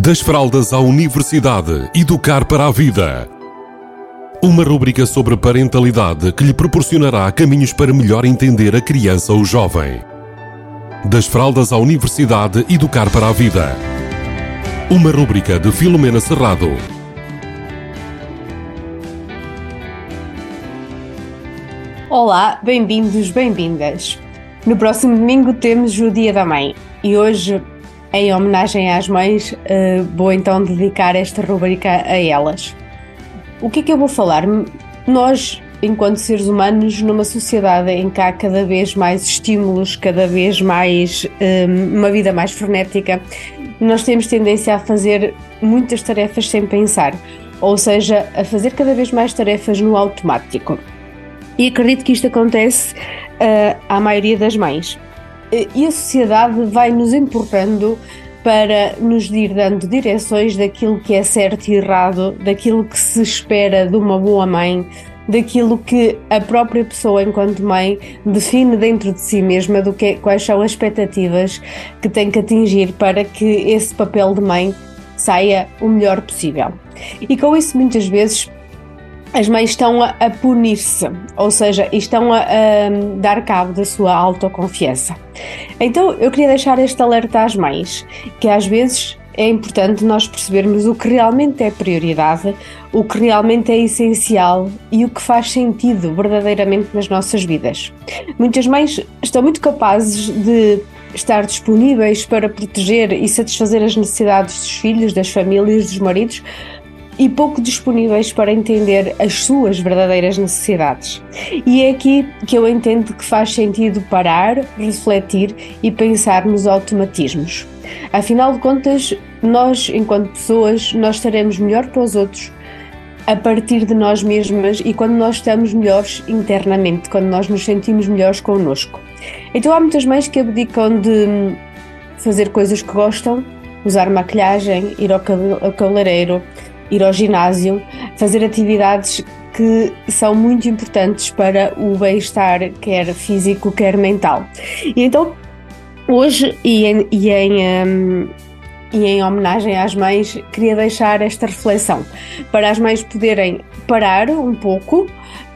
Das fraldas à universidade, educar para a vida. Uma rúbrica sobre parentalidade que lhe proporcionará caminhos para melhor entender a criança ou jovem. Das fraldas à universidade, educar para a vida. Uma rúbrica de Filomena Serrado. Olá, bem-vindos, bem-vindas. No próximo domingo temos o Dia da Mãe e hoje, em homenagem às mães, uh, vou então dedicar esta rubrica a elas. O que é que eu vou falar? Nós, enquanto seres humanos, numa sociedade em que há cada vez mais estímulos, cada vez mais um, uma vida mais frenética, nós temos tendência a fazer muitas tarefas sem pensar, ou seja, a fazer cada vez mais tarefas no automático. E acredito que isto acontece uh, à maioria das mães. E a sociedade vai nos importando para nos ir dando direções daquilo que é certo e errado, daquilo que se espera de uma boa mãe, daquilo que a própria pessoa, enquanto mãe, define dentro de si mesma, do que, quais são as expectativas que tem que atingir para que esse papel de mãe saia o melhor possível. E com isso, muitas vezes, as mães estão a, a punir-se, ou seja, estão a, a, dar cabo da sua autoconfiança. Então eu queria deixar este alerta às mães, que às vezes é importante nós percebermos o que realmente é prioridade, o que realmente é essencial e o que faz sentido verdadeiramente nas nossas vidas. Muitas mães estão muito capazes de estar disponíveis para proteger e satisfazer as necessidades dos filhos, das famílias, dos maridos, e pouco disponíveis para entender as suas verdadeiras necessidades. E é aqui que eu entendo que faz sentido parar, refletir e pensar nos automatismos. Afinal de contas, nós, enquanto pessoas, nós estaremos melhor para os outros a partir de nós mesmas e quando nós estamos melhores internamente, quando nós nos sentimos melhores connosco. Então há muitas mães que abdicam de fazer coisas que gostam, usar maquilhagem, ir ao cabeleireiro, ir ao ginásio, fazer atividades que são muito importantes para o bem-estar, quer físico, quer mental. E então, hoje, e em, e em um, e em homenagem às mães, queria deixar esta reflexão para as mães poderem parar um pouco,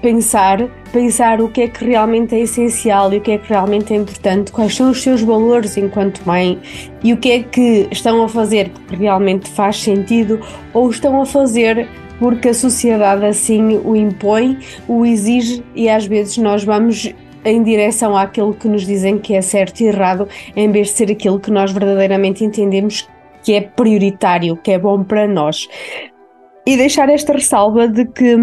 pensar, pensar o que é que realmente é essencial e o que é que realmente é importante, quais são os seus valores enquanto mãe e o que é que estão a fazer porque realmente faz sentido ou estão a fazer porque a sociedade assim o impõe, o exige e às vezes nós vamos em direção àquilo que nos dizem que é certo e errado, em vez de ser aquilo que nós verdadeiramente entendemos que é prioritário, que é bom para nós. E deixar esta ressalva de que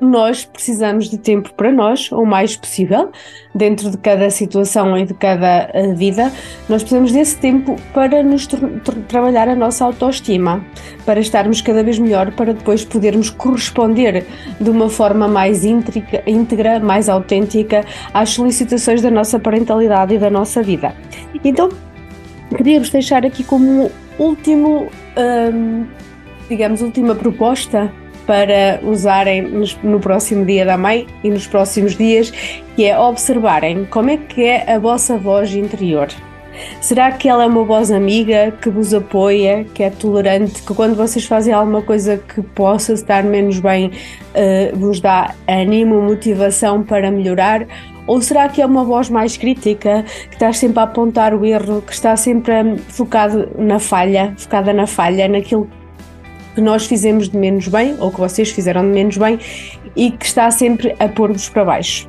nós precisamos de tempo para nós, o mais possível, dentro de cada situação e de cada eh, vida. Nós precisamos desse tempo para nos tra trabalhar a nossa autoestima, para estarmos cada vez melhor, para depois podermos corresponder de uma forma mais íntegra, mais autêntica às solicitações da nossa parentalidade e da nossa vida. Então, queríamos deixar aqui como último, hum, digamos, última proposta para usarem no próximo dia da mãe e nos próximos dias, que é observarem como é que é a vossa voz interior. Será que ela é uma voz amiga que vos apoia, que é tolerante, que quando vocês fazem alguma coisa que possa estar menos bem, uh, vos dá ânimo, motivação para melhorar? Ou será que é uma voz mais crítica, que está sempre a apontar o erro, que está sempre focado na falha, focada na falha, naquilo que nós fizemos de menos bem, ou que vocês fizeram de menos bem, e que está sempre a pôr-vos para baixo?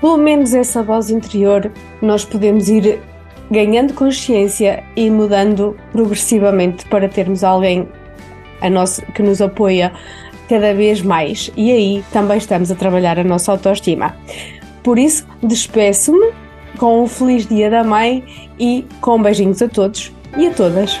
Pelo menos essa voz interior nós podemos ir ganhando consciência e mudando progressivamente para termos alguém nosso, que nos apoia cada vez mais. E aí também estamos a trabalhar a nossa autoestima. Por isso, despeço-me com um feliz Dia da Mãe e com beijinhos a todos e a todas.